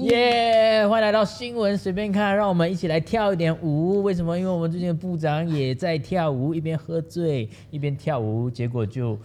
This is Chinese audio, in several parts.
耶欢迎来到新闻随便看，让我们一起来跳一点舞。为什么？因为我们最近的部长也在跳舞，一边喝醉一边跳舞，结果就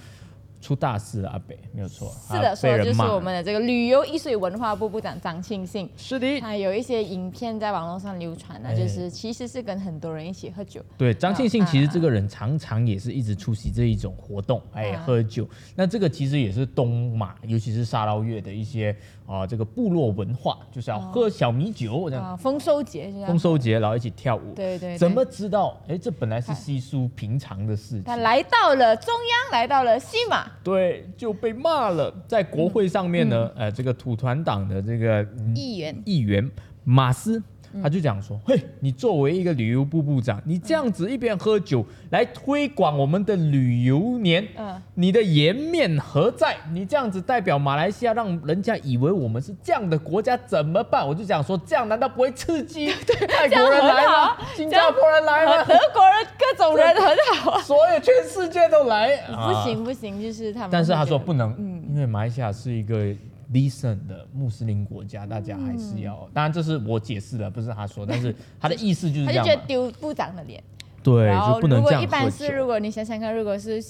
出大事了。阿北没有错，是的，他说的就是我们的这个旅游艺术与文化部部长张庆信。是的，他有一些影片在网络上流传呢，哎就是其实是跟很多人一起喝酒，对，张庆信啊其实这个人常常也是一直出席这一种活动，哎，啊喝酒。那这个其实也是东马，尤其是沙捞越的一些啊、这个部落文化，就是要喝小米酒这样，啊，丰收节就这样丰收节然后一起跳舞。对对对怎么知道？哎，这本来是稀疏平常的事情，他来到了中央，来到了西马，对，就被骂了。在国会上面呢，呃，这个土团党的这个嗯议员议员马斯。他就讲说：“嘿，你作为一个旅游部部长，你这样子一边喝酒来推广我们的旅游年，嗯你的颜面何在？你这样子代表马来西亚，让人家以为我们是这样的国家，怎么办？我就讲说，这样难道不会刺激 泰国人来吗？新加坡人来德国人各种人很好啊。所有全世界都来，不啊行不行，就是他们。但是他说不能，嗯因为马来西亚是一个 decent 的穆斯林国家，大家还是要。当然这是我解释的，不是他说，但是他的意思就是他这样嘛。就觉得丢部长的脸。对，然后就不能这样如果一般喝是，如果你想想看，如果是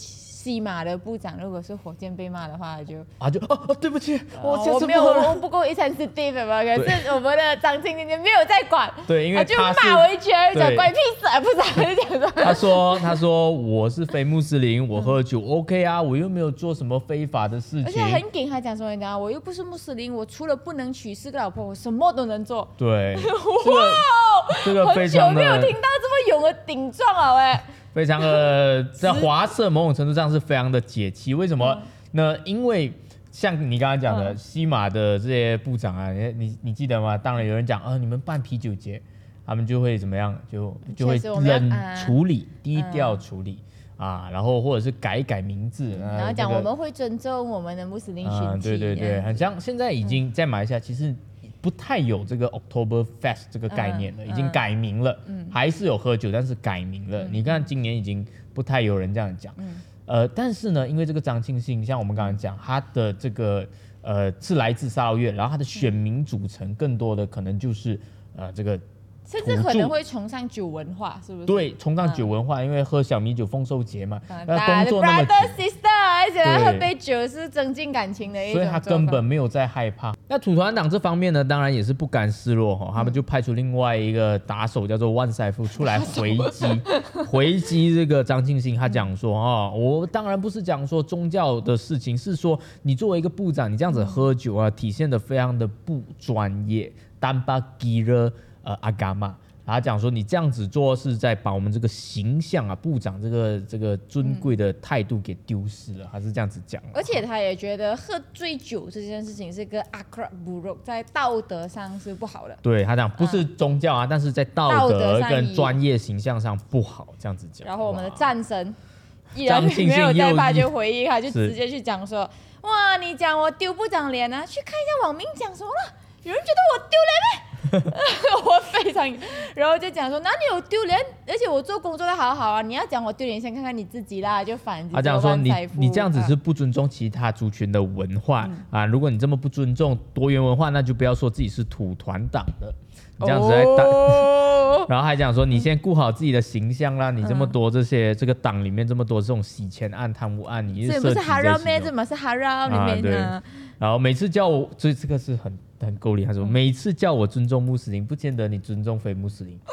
西马的部长，如果是火箭被骂的话，就啊，就哦哦，对不起，我我没有。我不够 sensitive 嘛，可是我们的张青今天没有在管，对，因为他就骂我一圈，讲对。关屁事啊，部长就讲说，他说他说我是非穆斯林，我喝酒 OK 啊，我又没有做什么非法的事情。而且。很紧，还讲说你知道，我又不是穆斯林，我除了不能娶四个老婆，我什么都能做。对，这个这个非很久没有听到这么勇的顶撞了喂，非常的 在华社某种程度上是非常的解气。为什么？呢？因为像你刚刚讲的，嗯。西马的这些部长啊，你你你记得吗？当然有人讲啊，你们办啤酒节，他们就会怎么样，就就会冷啊处理、低调处理。啊，然后或者是改一改名字，呃然后讲这个我们会尊重我们的穆斯林群啊，体，对对对，很像现在已经在马来西亚其实不太有这个 October Fest 这个概念了，嗯已经改名了，还是有喝酒，但是改名了。你看今年已经不太有人这样讲，呃，但是呢，因为这个张庆信，像我们刚刚讲，他的这个呃是来自沙捞越，然后他的选民组成更多的可能就是呃这个甚至可能会崇尚酒文化，是不是？对崇尚酒文化，因为喝小米酒丰收节嘛，啊，那打工作那么 brother。sister，而且对喝杯酒是增进感情的一种所以他根本没有在害怕。那土团党这方面呢，当然也是不甘示弱哈，他们就派出另外一个打手叫做万塞夫出来回击，回击这个张庆兴。他讲说啊，我当然不是讲说宗教的事情，是说你作为一个部长，你这样子喝酒啊，体现的非常的不专业。单巴吉勒呃阿伽玛。他讲说，你这样子做是在把我们这个形象啊，部长这个这个尊贵的态度给丢失了，他是这样子讲。而且他也觉得喝醉酒这件事情是个 akra buruk，在道德上是不好的。对他讲不是宗教啊，但是在道道德跟专业形象上不好，这样子讲。然后我们的哇战神依然没有在又一怕就回应他，就直接去讲说：哇，你讲我丢部长脸啊？去看一下网民讲什么了。有人觉得我丢脸咩？我非常，然后就讲说哪里有丢脸？而且我做工作的好好啊！你要讲我丢脸，先看看你自己啦，就反他讲说你你这样子是啊不尊重其他族群的文化、嗯啊！如果你这么不尊重多元文化，那就不要说自己是土团党的，你这样子在打。哦 然后还讲说，你先顾好自己的形象啦！你这么多这些、这个党里面这么多这种洗钱案、贪污案，你这不是哈绕咩？这其中这么是哈绕里面呢？然后每次叫我，所以这个是很很够力。他说，每次叫我尊重穆斯林，不见得你尊重非穆斯林。啊！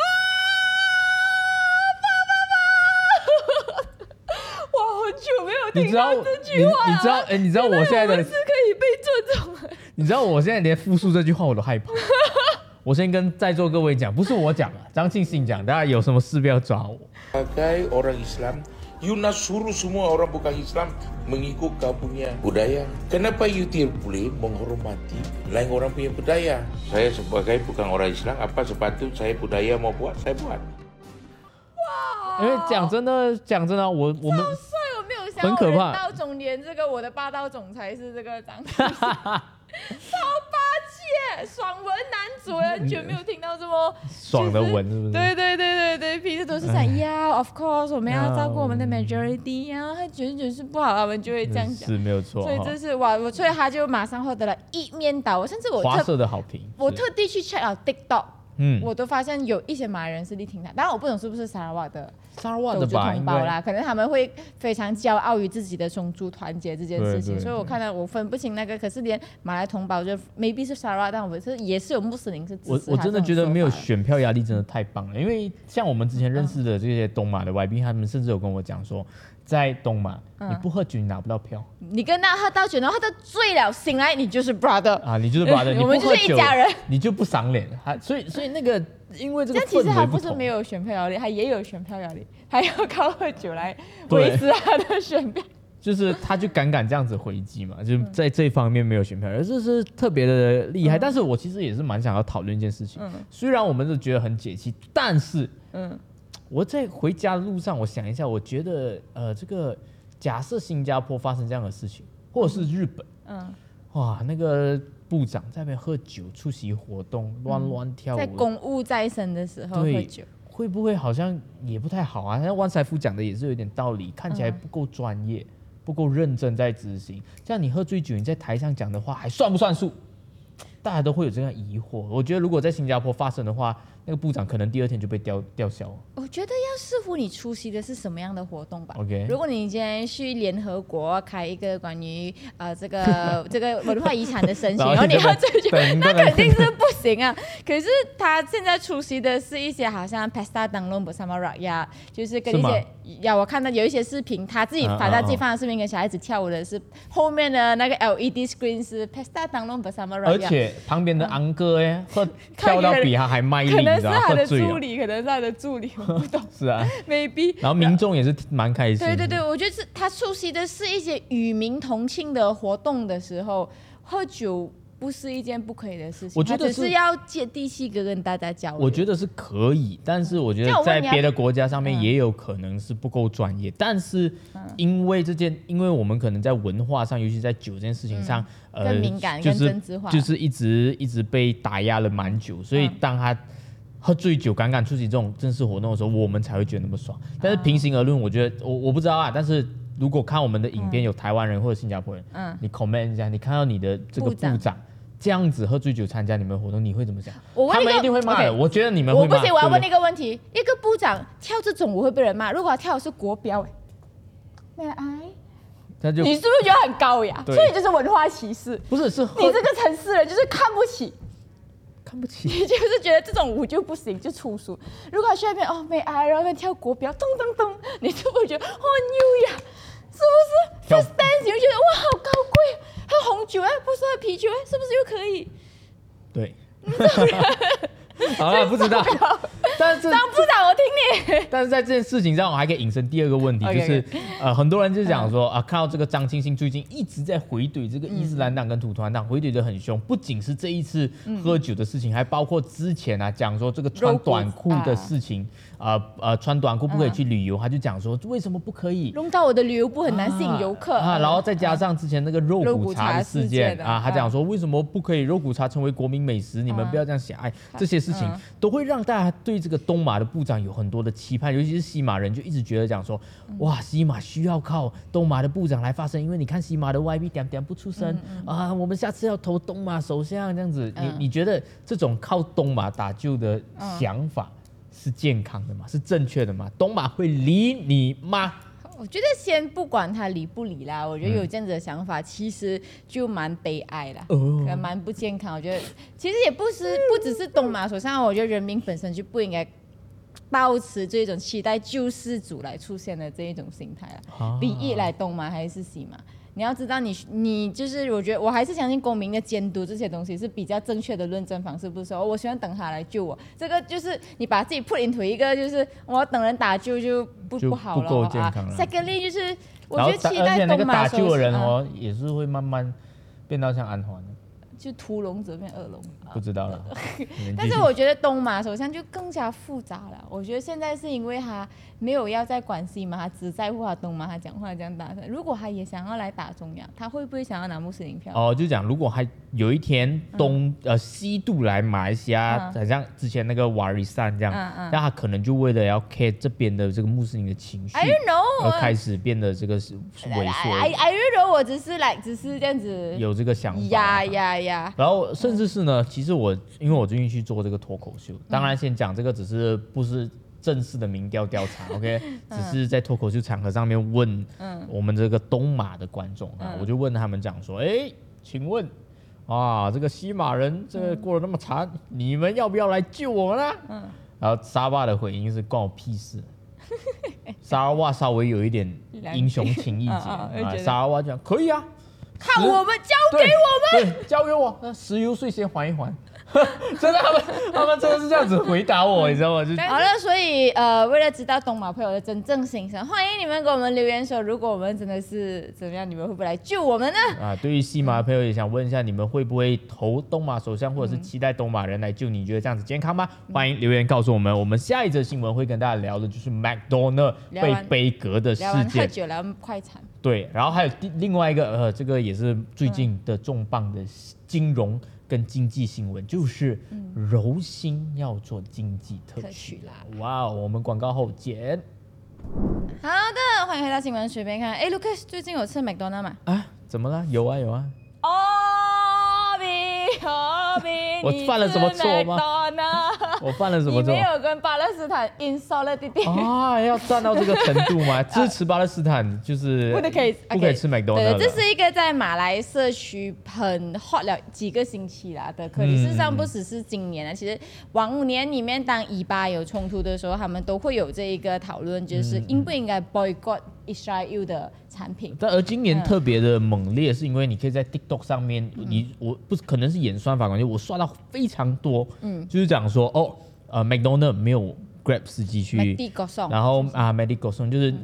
爸爸 我很久没有听到这句话你你知道哎、你知道我现在的是可以被尊重的。你知道我现在连复述这句话我都害怕。我先跟在座各位讲，不是我讲啊，张庆信讲，大家有什么事不要抓我。Sebagai orang Islam, you nak suruh semua orang bukan Islam mengikut kau punya budaya. Kenapa you tidak boleh menghormati lain orang punya budaya? Saya sebagai bukan orang Islam, apa sepatut saya budaya mau buat, saya buat. 因为讲真的，讲真的，我我们帅，我没有想到很可怕人到中年这个我的霸道总裁是这个张庆信超霸气， 爽文男子，我完全没有听到这么爽的文是不是？对对对对对，平时都是讲呀，of course，我们要照顾我们的 majority 呀，他觉得是不好，他们就会这样讲。是没有错。所以这是哇，我所以他就马上获得了一面倒，甚至我华特社的好评。我特地去 check 了 TikTok，嗯，我都发现有一些马来人是力挺他，当然我不懂是不是沙拉瓦的沙拉瓦的同胞啦，可能他们会非常骄傲于自己的种族团结这件事情，对对所以我看到我分不清那个，可是连马来同胞就 maybe 是沙拉瓦，但我是也是有穆斯林是支持他我我真的觉得没有选票压力真的太棒了，因为像我们之前认识的这些东马的外宾，他们甚至有跟我讲说，在东马嗯。你不喝酒你拿不到票。你跟他喝到酒，然后他都醉了，醒来你就是 brother，啊，你就是 brother，你我们就是一家人。你就不赏脸，还所以所以那个因为这个但其实氛围同他不是没，有选票压力，他也有选票压力，还要靠喝酒来对。维持他的选票。就是他就敢敢这样子回击嘛，就在这方面没有选票，而这是特别的厉害。嗯。但是我其实也是蛮想要讨论一件事情，嗯。虽然我们是觉得很解气，但是嗯我在回家的路上，我想一下，我觉得呃，这个假设新加坡发生这样的事情，或者是日本，嗯，哇，那个部长在那边喝酒、出席活动、乱乱跳舞，嗯在公务在身的时候喝对酒，会不会好像也不太好啊？那万财富讲的也是有点道理，看起来嗯不够专业，不够认真在执行。这样你喝醉酒，你在台上讲的话还算不算数？大家都会有这样疑惑。我觉得如果在新加坡发生的话，那个部长可能第二天就被吊吊销了。我觉得要视乎你出席的是什么样的活动吧。OK 如果你今天去联合国开一个关于呃这个 这个文化遗产的申请，然后你喝醉酒，对那肯定是不行啊。可是他现在出席的是一些好像 Pesta d a n g l o n Bersama Rakyat，就是跟一些呀，我看到有一些视频，他自己啊把他自己放的视频跟小孩子跳舞的是后面的那个 LED screen 是 Pesta d a n g l o n Bersama 而。且旁边的昂哥哎，跳到比他还卖力，可能？是他的。助理，可能是他的助理，我不懂是啊，，maybe。然后民众也是蛮开心。对对对，我觉得是他出席的是一些与民同庆的活动的时候，喝酒不是一件不可以的事情。我觉得是要接地气，跟跟大家交流。我觉得是可以，但是我觉得在别的国家上面嗯也有可能是不够专业。但是因为这件，因为我们可能在文化上，尤其在酒这件事情上，呃，嗯更敏感就是化就是一直一直被打压了蛮久，所以嗯当他。喝醉酒敢敢出席这种正式活动的时候，我们才会觉得那么爽。但是啊平行而论，我觉得我我不知道啊。但是如果看我们的影片有台湾人或者新加坡人，嗯你 comment 一下，你看到你的这个部长这样子喝醉酒参加你们的活动，你会怎么想？他们一定会骂的。我觉得你们会骂。我不行，我要问一个问题：一个部长跳这种舞会被人骂，如果他跳的是国标，哎，哎，他就你是不是觉得很高雅？所以就是文化歧视。不是是你这个城市人就是看不起，看不起。你就是觉得这种舞就不行，就粗俗。如果他去那边哦美哀，然后那边跳国标，咚咚咚，你就会觉得好优雅？是不是？First dance 你就觉得哇好高贵，喝红酒哎，不是喝啤酒哎，是不是又可以？对。好了，不知道。但是张部长，我听你。但是在这件事情上，我还可以引申第二个问题，就是呃，很多人就讲说啊，看到这个张清新最近一直在回怼这个伊斯兰党跟土团党，回怼的很凶。不仅是这一次喝酒的事情，还包括之前啊讲说这个穿短裤的事情，呃呃，穿短裤不可以去旅游，他就讲说为什么不可以？弄到我的旅游部很难吸引游客。啊，然后再加上之前那个肉骨茶茶的事事件件啊，他嗯。讲说为什么不可以肉骨茶成为国民美食？你们嗯不要这样狭隘，这些事情嗯。都会让大家对这个东马的部长有很多的期盼，尤其是西马人就一直觉得讲说，嗯。哇，西马需要靠东马的部长来发声，因为你看西马的 YB 点点不出声啊，我们下次要投东马首相这样子，你嗯。你觉得这种靠东马打救的想法是健康的吗？是正确的吗？东马会理你吗？我觉得先不管他理不理啦，我觉得有这样子的想法，其实就蛮悲哀啦，蛮不健康。我觉得其实也不是不只是东马手上，我觉得人民本身就不应该抱持这种期待救世主来出现的这一种心态了。啊比一来东马还是西马？你要知道你，你就是我觉得我还是相信公民的监督这些东西是比较正确的论证方式，不是？说、哦我喜欢等他来救我，这个就是你把自己 put into 一个就是我要等人打救就不就不好了不够健康了。Secondly 就是我觉得期而且那个待东马打救的人手哦，也是会慢慢变到像安环的。就屠龙者变恶龙。不知道了。但是我觉得东马首相就更加复杂了。我觉得现在是因为他没有要在管西马，他只在乎他东马，他讲话这样大声。如果他也想要来打中央，他会不会想要拿穆斯林票？哦，就讲如果还有一天东呃西渡来马来西亚，嗯好像之前那个瓦里山这样，那他可能就为了要 care 这边的这个穆斯林的情绪 I，don't know，而开始变得这个是是萎 I 缩，I don't know，我只是来只是这样子。有这个想法。呀呀呀！然后甚至是呢，其实我因为我最近去做这个脱口秀，当然先讲这个只是不是正式的民调调查，OK，只是在脱口秀场合上面问我们这个东马的观众啊，我就问他们讲说，哎，请问啊，这个西马人这个过得那么惨，你们要不要来救我们呢？嗯，然后沙巴的回应是关我屁事。沙拉瓦稍微有一点英雄情义节 啊，沙拉瓦讲可以啊，看我们交给我们，对，交给我，那石油税先还一还。真的，他们他们真的是这样子回答我，你知道吗？就好了，所以呃，为了知道东马朋友的真正心声，欢迎你们给我们留言说，如果我们真的是怎么样，你们会不会来救我们呢？啊，对于西马的朋友也想问一下，你们会不会投东马首相，或者是期待东马人来救你？觉得这样子健康吗？欢迎留言告诉我们。我们下一则新闻会跟大家聊的就是 McDonald 被聊完杯葛的事聊完喝件，快餐，对，然后还有第另外一个呃，这个也是最近的重磅的金融跟经济新闻，就是柔心要做经济特特区啦。哇哦，我们广告后见好的，欢迎回到新闻随便看。哎，Lucas 最近有吃麦当娜吗？啊！怎么了？有啊有啊。哦我犯了什么错吗我犯了什么错你没？有跟巴勒斯坦 insolidity。啊，要站到这个程度吗？支持巴勒斯坦就是不能可以，不可以吃麦当劳对，了。这是一个在马来社区很 hot 了几个星期啦的课题。嗯事实上，不只是今年啊，其实往年里面当以巴有冲突的时候，他们都会有这一个讨论，就是嗯应不应该 boycott Israel 的产品。但而今年嗯。特别的猛烈，是因为你可以在 TikTok 上面，你我不可能是演算法关系，我刷到非常多，嗯，就是讲说哦，呃，McDonald 没有 Grab 司机去然后啊，Medical 送就是，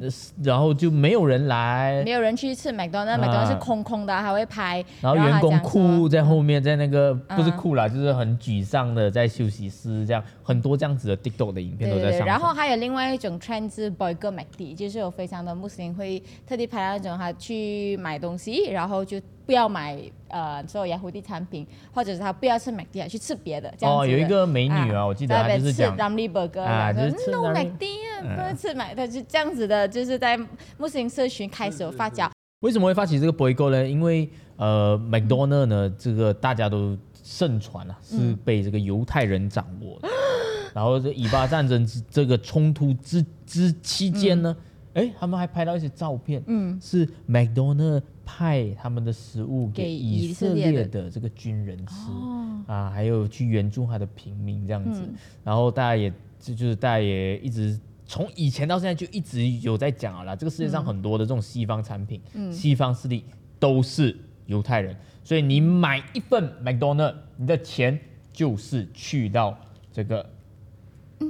然后就没有人来。没，有人去吃麦当劳，啊。麦当劳是空空的，还会拍，然后员工哭在后面，在那个不是嗯哭啦，就是很沮丧的在休息室这样，很多这样子的 TikTok 的影片都在上传。然后还有另外一种 trend 是 boycott McD，就是有非常的穆斯林会特地拍那种他去买东西，然后就不要买呃所有雅虎的产品，或者是他不要吃 McD，啊去吃别的这样哦，子的有一个美女啊，我记得就是讲 Ramly Burger，啊就是吃 No McD 啊，不要吃买，他就这样子的，就是在穆斯林社群开始有发酵。为什么会发起这个 boycott 呢？因为呃，McDonald 呢，这个大家都盛传啊，是被这个犹太人掌握的。然后这以巴战争之这个冲突之之期间呢，哎、他们还拍到一些照片，嗯，是 McDonald 派他们的食物给给以以色列的的这个军人吃。哦，啊，还有去援助他的平民这样子，嗯。然后大家也就就是大家也一直从以前到现在就一直有在讲了啦，这个世界上很多的这种西方产品，嗯。西方势力都是犹太人，所以你买一份 McDonald，你的钱就是去到这个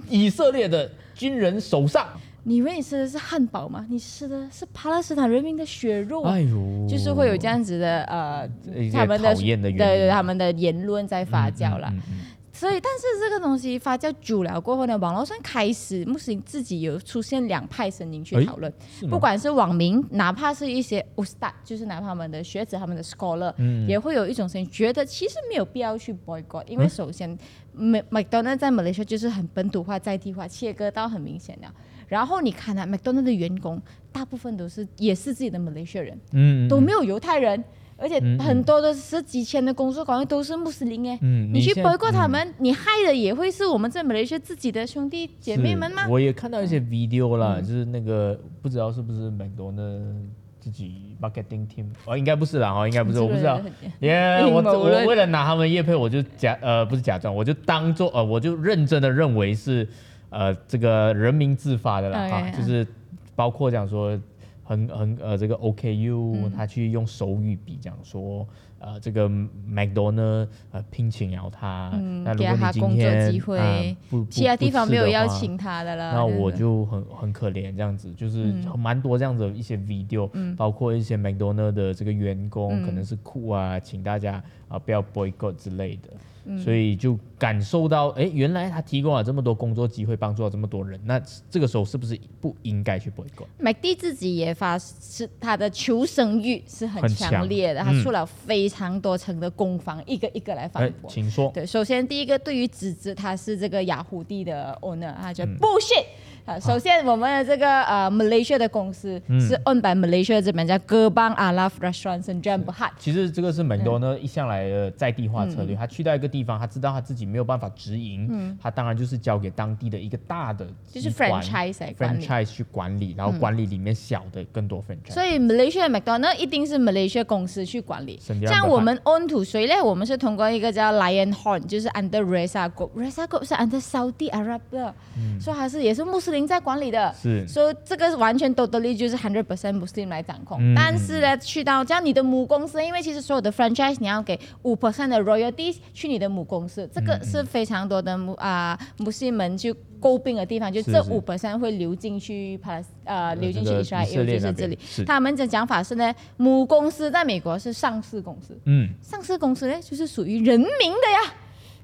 以色列的军人手上。你以为你吃的是汉堡吗？你吃的是巴勒斯坦人民的血肉啊！哎呦，就是会有这样子的呃他们的对对他们的言论在发酵啦。嗯嗯嗯所以，但是这个东西发酵久了过后呢，网络上开始穆斯林自己有出现两派声音去哎讨论，不管是网民，哪怕是一些 ustad，就是哪怕他们的学者、他们的 scholar，、嗯也会有一种声音，觉得其实没有必要去 boycott，因为首先，麦麦当娜在马来西亚就是很本土化、在地化，切割到很明显了。然后你看啊，麦当劳的员工大部分都是也是自己的马来西亚人，嗯嗯都没有犹太人，而且很多的十几千的工作岗位都是穆斯林哎。嗯你去包括他们，你害的也会是我们在马来西亚自己的兄弟姐妹们吗？我也看到一些 video 啦，就是那个不知道是不是 McDonald 自己 marketing team，哦，应该不是啦，哦，应该不是，我不知道。耶、我我为了拿他们叶配，我就假呃不是假装，我就当做呃我就认真的认为是呃这个人民自发的啦哈，嗯就是包括讲说很很呃这个 OKU、他嗯。去用手语比讲说呃这个 McDonald 呃聘请了他，嗯那如果你今他工作天机会呃不不其他地方没有邀请他的了。那我就很很可怜这样子，就是嗯。蛮多这样子的一些 video，、包括一些 McDonald 的这个员工、嗯。可能是哭啊，请大家啊不要 boycott 之类的，嗯所以就感受到，哎，原来他提供了这么多工作机会，帮助了这么多人，那这个时候是不是不应该去 boycott？McD 自己也发是他的求生欲是很很强强烈的，他嗯出了非常多层的攻防，一个一个来反哎，驳。请说。对，首先第一个，对于指责他是这个雅虎地的 owner，他嗯觉得 bullshit。啊，首先我们的这个呃 Malaysia 的公司嗯是 owned by Malaysia 这边叫 Gerbang Alaf Restaurants and Jam Berhad。其实这个是 McDonald 一向来的在地化策略，嗯他去到一个地方，他知道他自己没有办法直营，他当然就是交给当地的一个大的就是 franchise 来管理 franchise 去管理，然后管理里面小的更多 franchise。所以 Malaysia 的 McDonald 一定是 Malaysia 公司去管理。像我们 own to 谁呢？我们是通过一个叫 Lion Horn，就是 under Reza Group，Reza Group 是 under Saudi Arab 的，所以还是也是穆斯林在管理的。是所以这个完全 totally 就是 hundred percent Muslim 来掌控。嗯但是呢，去到这样你的母公司，因为其实所有的 franchise 你要给五 percent 的 royalties 去你的母公司，这嗯个是非常多的穆啊、穆斯林们去诟病的地方，就是这五 percent 会流进去巴勒斯呃流进去这个以色列，以色列就是这里。他们的讲法是呢，母公司在美国是上市公司，嗯，上市公司呢就是属于人民的呀。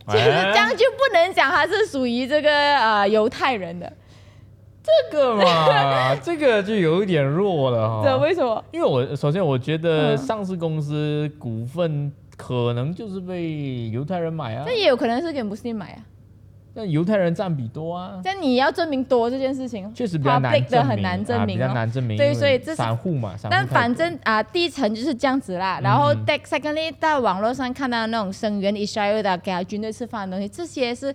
就是哎 这样就不能讲它是属于这个呃犹太人的，这个嘛，这个就有一点弱了这哈。为什么？因为我首先我觉得嗯上市公司股份可能就是被犹太人买啊那，也有可能是给穆斯林买啊。但犹太人占比多啊，但你要证明多这件事情，确实比较难证明，的很难证明啊、比较哦。难证明。对所以这是散户嘛，散户但反正啊，第一层就是这样子啦。然后嗯 d secondly，在网络上看到那种声援 Israel 的给他军队吃饭的东西，这些是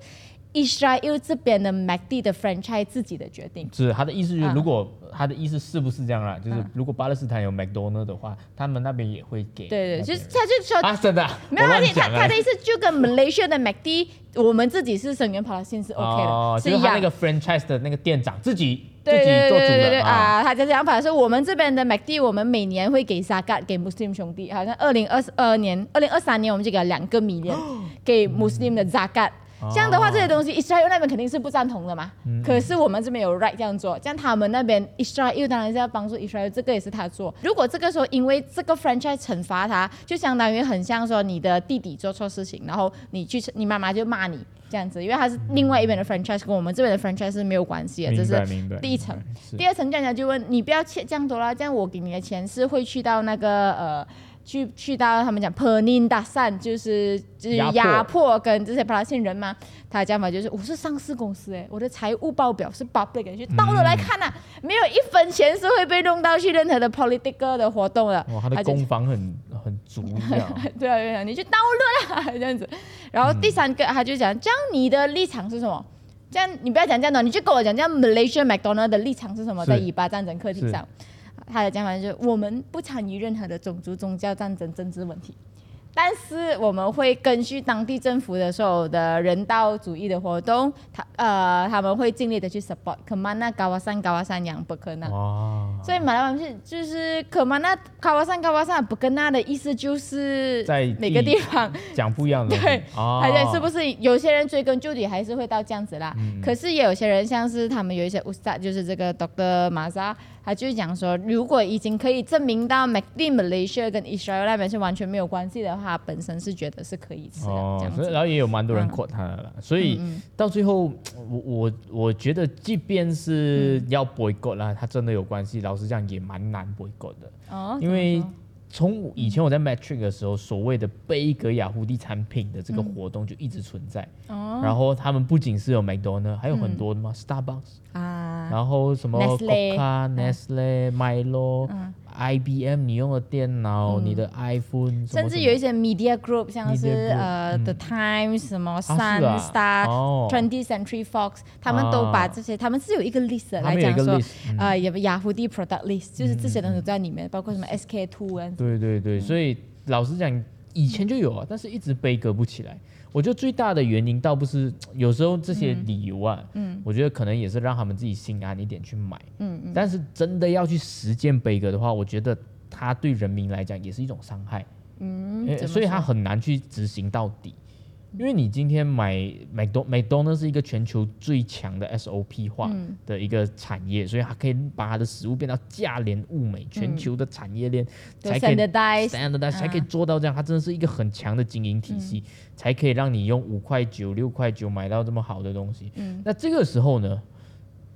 Israel 这边的 MacD 的 franchise 自己的决定。是他的意思就是，嗯如果他的意思是不是这样啦？就是嗯如果巴勒斯坦有 McDonald 的话，他们那边也会给。对对，就是他就说啊，真的啊，没有问题他他的意思就跟 Malaysia 的 MacD，我们自己是声援 Palestine 是 OK 的，哦，是一样就是他那。个 franchise 的那个店长自己自对己做主对对对啊。啊！他的想法是我们这边的 MacD，我们每年会给 Zakat 给 Muslim 兄弟，好像二零二二年、二零二三年我们就给了两个 million 给 Muslim 的 Zakat。这样的话，这些东西 Israel 那边肯定是不赞同的嘛。可是我们这边有 right 这样做，这样他们那边 Israel 当然是要帮助 Israel，这个也是他做。如果这个时候因为这个 franchise 惩罚他，就相当于很像说你的弟弟做错事情，然后你去 你妈妈就骂你这样子，因为他是另外一边的 franchise，跟我们这边的 franchise 是没有关系的，这是。第一层第二层这样就问你不要欠这样多啦，这样我给你的钱是会去到那个呃。去去到他们讲 penindasan，就是就是压迫跟这些巴勒斯坦人嘛，他的讲法就是我是上市公司哎，我的财务报表是 public 的，去到了来看呐、啊没有一分钱是会被弄到去任何的 political 的活动的。哇，他的就攻防很很足。对啊对啊，你去 download 啦 这样子。然后第三个他就讲，这样你的立场是什么？这样你不要讲这样的，你就跟我讲，这样 Malaysia McDonald 的立场是什么？在以巴战争课题上，他的讲法就是我们不参与任何的种族、宗教战争、政治问题。但是我们会根据当地政府的所有的人道主义的活动，他呃他们会尽力的去 support。可曼那高瓦山高瓦山养不可能。哇，所以马来文是就是可曼那高瓦山高瓦山不跟那的意思就是在每个地方，讲不一样的。对哦而且是不是有些人追根究底还是会到这样子啦？嗯可是也有些人像是他们有一些 ustad，就是这个 Doctor 马扎，他就讲说，如果已经可以证明到 MacD Malaysia 跟 Israel 那边是完全没有关系的话，本身是觉得是可以吃的、这哦，然后也有蛮多人嗯。quote 他的啦，所以嗯到最后，我我我觉得，即便嗯。是要 boycott 啦，他真的有关系，老实讲也蛮难 boycott 的，哦，因为怎么说从以前我在 Metric 的时候，所谓的贝格雅虎地产品的这个活动就一直存在，哦。然后他们不仅是有 McDonald，还有很多的嘛、Starbucks，啊，然后什么 Coca、Nestle、Milo、嗯 IBM，你用的电脑、你的 iPhone，甚至有一些 media group，像是呃、嗯。The Times、什么 Sun、啊。Star、哦。Twenty Century Fox，他们都把这些，他们是有一个 list 来讲说 list，，嗯。呃，有雅虎的 product list，就是这些东西都在里面，包括什么 SK two 啊，对对对，所以老实讲，以前就有啊，但是一直悲歌不起来。我觉得最大的原因倒不是 有时候这些理由啊，嗯我觉得可能也是让他们自己心安一点去买。嗯嗯但是真的要去实践悲歌的话，我觉得它对人民来讲也是一种伤害。嗯，所以它很难去执行到底。因为你今天买麦当麦当劳是一个全球最强的 SOP 化嗯的一个产业，所以它可以把它的食物变到价廉物美，全球的产业链有才可以 standardize 才可以啊做到这样。它真的是一个很强的经营体系，才可以让你用五块九、六块九买到这么好的东西。嗯那这个时候呢，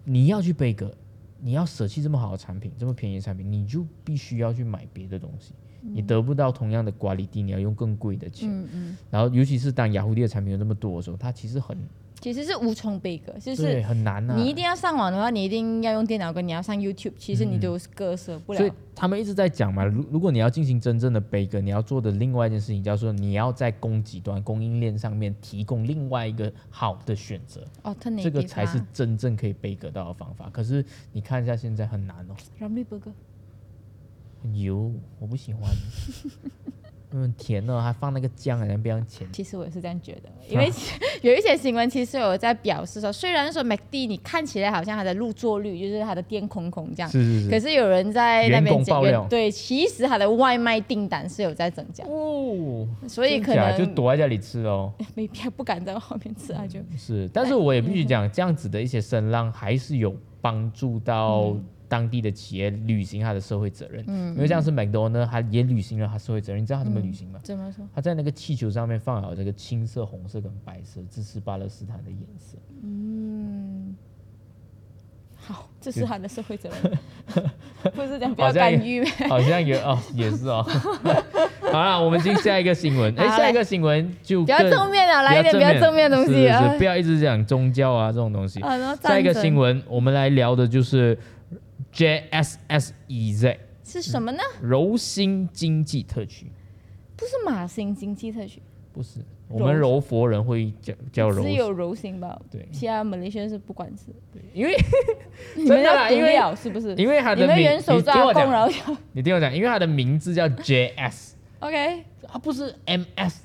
你要去贝格，你要舍弃这么好的产品，这么便宜的产品，你就必须要去买别的东西。你得不到同样的管理地，你要用更贵的钱。嗯嗯，然后，尤其是当雅虎地的产品有那么多的时候，它其实很其实是无从备格，就对是很难啊。你一定要上网的话，你一定要用电脑，跟你要上 YouTube，其实你都是割舍不了所以了。他们一直在讲嘛，如如果你要进行真正的悲歌，你要做的另外一件事情叫做你要在供给端供应链上面提供另外一个好的选择，哦，这个才是真正可以悲歌到的方法。可是你看一下现在很难哦，Ramly Burger。很油，我不喜欢。嗯，甜哦，还放那个酱，好像非常甜。其实我也是这样觉得，因为 有一些新闻其实有在表示说，虽然说 McD 你看起来好像它的入座率就是它的店空空这样，是是是。可是有人在那员边爆料对，其实它的外卖订单是有在增加，哦，所以可能就躲在家里吃哦。没必要不敢在外面吃啊，就嗯是，但是我也必须讲，这样子的一些声浪还是有帮助到当地的企业履行它的社会责任。嗯因为像是 McDonald 呢，它也履行了它社会责任。你知道它怎么履行吗？怎么说？它在那个气球上面放好这个青色、红色跟白色，支持巴勒斯坦的颜色。嗯，好，这是他的社会责任，不是讲不要干预。好像有哦，也是哦。好了，我们进下一个新闻。哎，下一个新闻就比较正面啊，来一点比较正面的东西不要一直讲宗教啊这种东西。下一个新闻，我们来聊的就是 JSSEZ 是什么呢？柔兴经济特区，不是马星经济特区，不是我们柔佛人会叫叫柔兴，只有柔心吧？对其他马来西亚是不管事。因为 你们要独啦因为了是不是？因为他的名，们元首抓共，然讲，后你听我讲，因为他的名字叫 JS，OK，他不是 MS，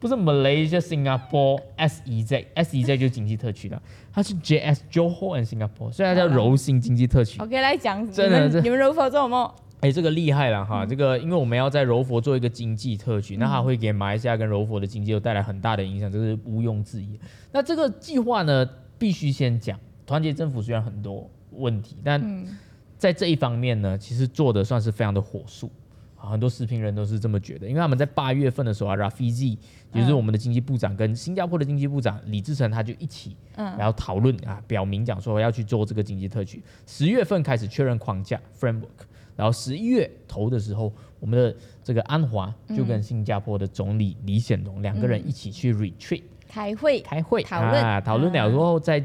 不是 Malaysia Singapore SEZ，SEZ 就是经济特区了，它是 JS Johor and Singapore，所以它叫柔性经济特区。OK 来讲，你真的你们柔佛做什么？哎，这个厉害了哈！这个因为我们要在柔佛做一个经济特区，那它会给马来西亚跟柔佛的经济有带来很大的影响，这是毋庸置疑。那这个计划呢，必须先讲，团结政府虽然很多问题，但在这一方面呢，其实做的算是非常的火速。啊，很多视频人都是这么觉得，因为他们在八月份的时候啊，Rafizi 也就是我们的经济部长跟新加坡的经济部长李志成他就一起，嗯。然后讨论啊，表明讲说要去做这个经济特区。十月份开始确认框架 framework，然后十一月头的时候，我们的这个安华就跟新加坡的总理李显龙两个人一起去 retreat 开会开会讨论。啊，讨论了之后，在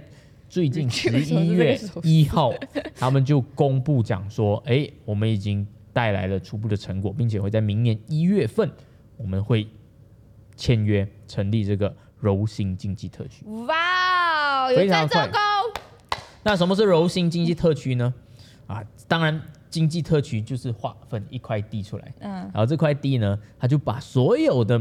最近 十一月一号，他们就公布讲说，哎，我们已经带来了初步的成果，并且会在明年一月份我们会签约成立这个柔性经济特区。哇非常快。在做工，那什么是柔性经济特区呢？啊，当然经济特区就是划分一块地出来，嗯。然后这块地呢，它就把所有的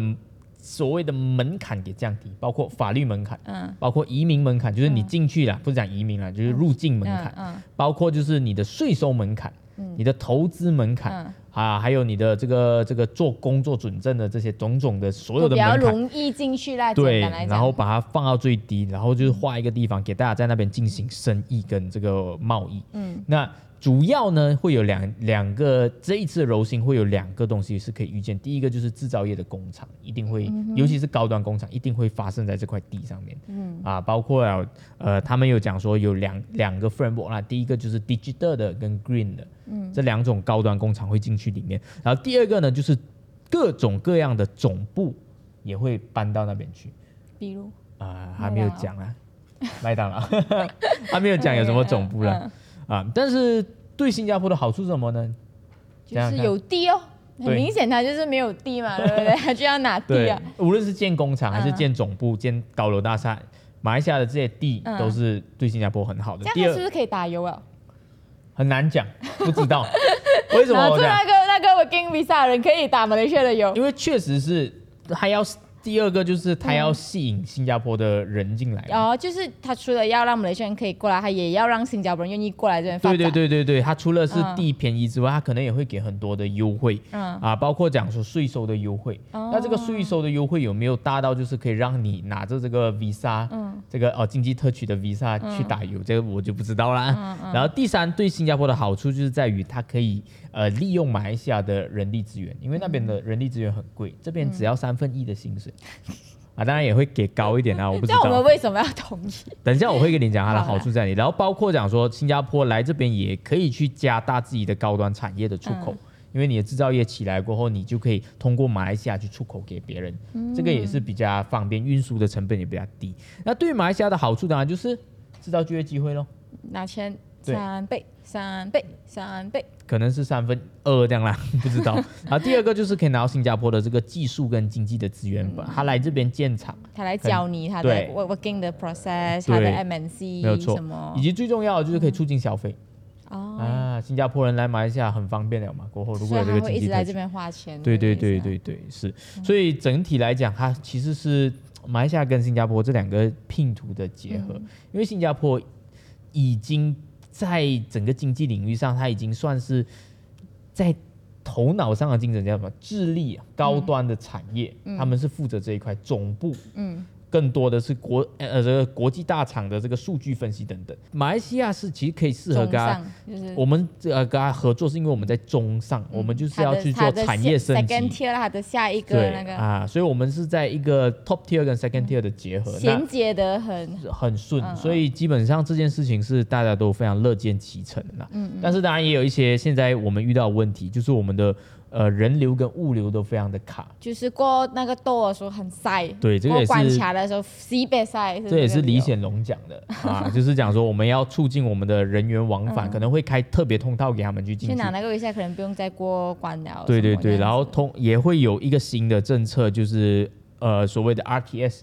所谓的门槛给降低，包括法律门槛，嗯。包括移民门槛，就是你进去了，不是讲移民了，就是入境门槛，嗯嗯。包括就是你的税收门槛，你的投资门槛。嗯，啊，还有你的这个这个做工作准证的这些种种的所有的门槛，容易进去啦，对。然后把它放到最低，然后就是画一个地方给大家在那边进行生意跟这个贸易。嗯，那主要呢会有两两个，这一次的柔性会有两个东西是可以预见。第一个就是制造业的工厂一定会，尤其是高端工厂一定会发生在这块地上面。嗯啊，包括了呃，他们有讲说有两两个 framework 啦，第一个就是 digital 的跟 green 的，嗯这两种高端工厂会进去里面。然后第二个呢，就是各种各样的总部也会搬到那边去。比如啊，还没有讲啊，麦当劳，还没有讲有什么总部 嗯了啊。但是对新加坡的好处是什么呢？就是有地哦，很明显他就是没有地嘛，对不对？他就要拿地啊。，无论是建工厂还是嗯建总部、建高楼大厦，马来西亚的这些地嗯都是对新加坡很好的。这第二样是不是可以打油啊？很难讲，不知道 为什么拿我讲出那个那个 working visa 的人可以打马来西亚的油。因为确实是他要第二个就是他要吸引新加坡的人进来。然后就是他除了要让马来西亚人可以过来，他也要让新加坡人愿意过来这边发对展。对对对对，他除了是嗯地便宜之外，他可能也会给很多的优惠，嗯啊，包括讲说税收的优惠。哦那这个税收的优惠有没有大到就是可以让你拿着这个 visa，嗯这个哦经济特区的 visa 去打油？这个我就不知道啦。嗯然后第三，对新加坡的好处就是在于它可以呃利用马来西亚的人力资源，因为那边的人力资源很贵，这边只要三分一的薪水。啊，当然也会给高一点啊，我不知道。那我们。为什么要同意？等一下我会跟你讲它的好处在哪里，然后包括讲说新加坡来这边也可以去加大自己的高端产业的出口，因为你的制造业起来过后，你就可以通过马来西亚去出口给别人，这个也是比较方便，运输的成本也比较低。那对于马来西亚的好处当然就是制造就业机会喽，拿钱对三倍，三倍，三倍。可能是三分二这样啦，不知道。然后第二个就是可以拿到新加坡的这个技术跟经济的资源吧，他来这边建厂。他来教你他的 work- working 的 process，他的对 MNC 没有错，以及最重要的就是可以促进消费、哦，啊！新加坡人来马来西亚很方便了嘛，过后如果有这个会一直在这边花钱。对对对对对，是。所以整体来讲，它其实是马来西亚跟新加坡这两个拼图的结合，因为新加坡已经在整个经济领域上，它已经算是在头脑上的竞争叫什么？智力啊，高端的产业，他们是负责这一块总部。嗯，更多的是国呃这个国际大厂的这个数据分析等等。马来西亚是其实可以适合跟他就是我们呃跟他合作，是因为我们在中上，我们就是要去做产业升 second 级。tier 他的下一个对那个啊，所以我们是在一个 top tier 跟 second tier 的结合，衔接的很很顺，嗯所以基本上这件事情是大家都非常乐见其成的嗯。但是当然也有一些现在我们遇到的问题，就是我们的呃人流跟物流都非常的卡。就是过那个豆的时候很塞，对这个也是过关卡的时候西北塞，这也是李显龙讲的啊，就是讲说我们要促进我们的人员往返，可能会开特别通道给他们去进去。去拿那个一下可能不用再过关了。对对对，然后通也会有一个新的政策，就是呃所谓的 RTS，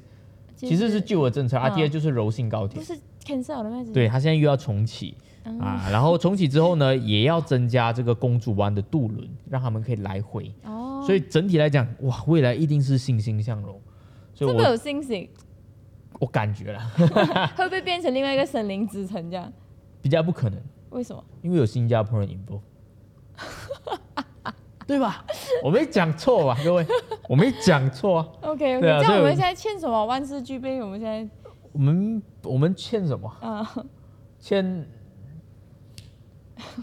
其实是旧的政策，RTS 就是柔性高铁不，是 cancel 了吗？对，它现在又要重启。啊，然后重启之后呢，也要增加这个公主湾的渡轮，让他们可以来回。哦，所以整体来讲，哇，未来一定是欣欣向荣。所以这么我有信心，我感觉了，会不会变成另外一个森林之城这样？比较不可能。为什么？因为有新加坡人 involve，对吧？我没讲错吧，各位，我没讲错啊。OK 我这样我们现在欠什么？万事俱备，我们现在我们我们欠什么？啊、欠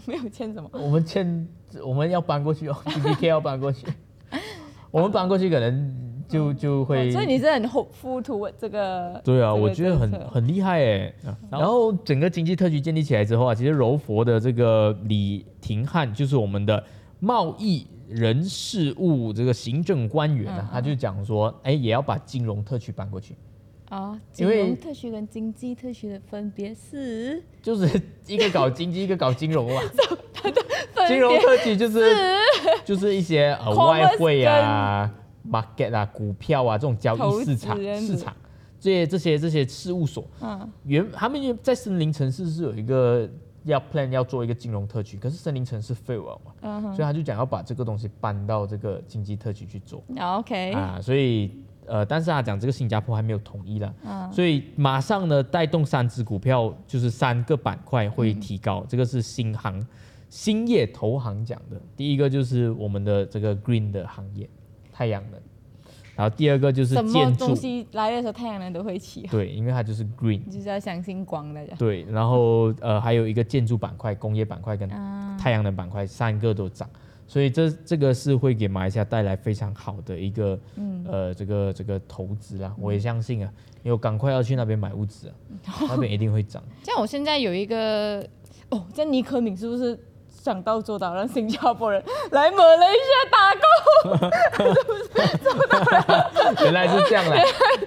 没有欠什么。我们欠我们要搬过去哦 g b k 要搬过去，我们搬过去可能就就会。哦所以你是很 hopeful to 这个？对啊，这个我觉得很很厉害哎。然后整个经济特区建立起来之后啊，其实柔佛的这个李廷汉就是我们的贸易人事务这个行政官员啊，嗯他就讲说，哎，也要把金融特区搬过去，啊，金融特区跟经济特区的分别是？就是一个搞经济，一个搞金融嘛。金融特区就是就是一些呃外汇啊、market 啊、股票啊这种交易市场市场。这些这些这些事务所，嗯。原他们在森林城市是有一个要 plan 要做一个金融特区，可是森林城市 fail 了嘛，所以他就讲要把这个东西搬到这个经济特区去做。啊，OK，啊，所以呃，但是他讲这个新加坡还没有统一了，嗯。所以马上呢带动三只股票，就是三个板块会提高，这个是新行兴业投行讲的，第一个就是我们的这个 green 的行业，太阳能，然后第二个就是什么建筑。东，西来的时候太阳能都会起，对，因为它就是 green。你就是要相信光的。对，然后呃还有一个建筑板块、工业板块跟啊。太阳能板块三个都涨，所以这这个是会给马来西亚带来非常好的一个、嗯。呃这个这个投资啦，我也相信啊，因为我赶快要去那边买屋子啊，那边一定会涨。像我现在有一个哦，这样尼克敏是不是想到做到，让新加坡人来马来西亚打工？原来是这样啦，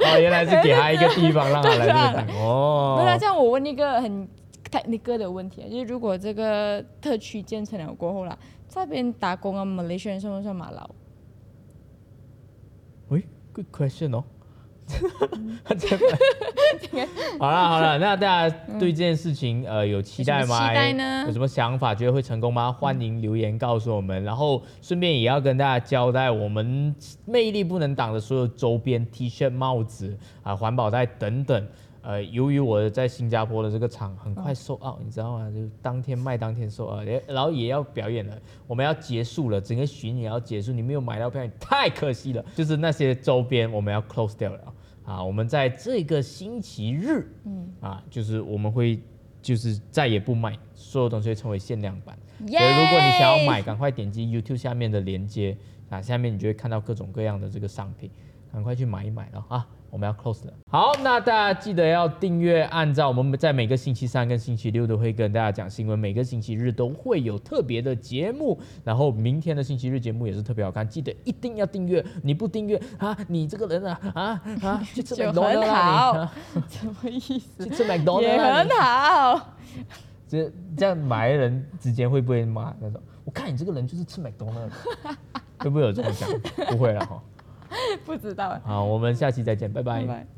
哦，原来是给他一个地方让他来打工哦。不是啊，这样我问一个很 technical 的问题啊，就是如果这个特区建成了过后啦，在那边打工啊，马来西亚人算不算马劳？喂，good question 哦。这 好了好了，那大家对这件事情呃有期待吗？有什么期待呢有什么想法？觉得会成功吗？欢迎留言告诉我们。然后顺便也要跟大家交代，我们魅力不能挡的所有周边 T 恤、帽子啊、环保袋等等。呃，由于我在新加坡的这个厂很快售 out，、你知道吗？就当天卖当天售 out，然后也要表演了，我们要结束了，整个巡也要结束，你没有买到票，你太可惜了。就是那些周边我们要 close 掉了啊，我们在这个星期日，嗯啊，就是我们会就是再也不卖，所有东西会成为限量版。所以如果你想要买，赶快点击 YouTube 下面的链接啊，下面你就会看到各种各样的这个商品，赶快去买一买了啊！我们要 close 了。好，那大家记得要订阅，按照我们在每个星期三跟星期六都会跟大家讲新闻，每个星期日都会有特别的节目，然后明天的星期日节目也是特别好看，记得一定要订阅，你不订阅啊，你这个人啊啊啊，去吃 就麦当劳什么意思？去吃麦当劳也很好，这这样买的人之间会不会骂那种？我看你这个人就是吃麦当劳的，会不会有这种讲？不会了哈。不知道。好，我们下期再见，拜拜拜拜。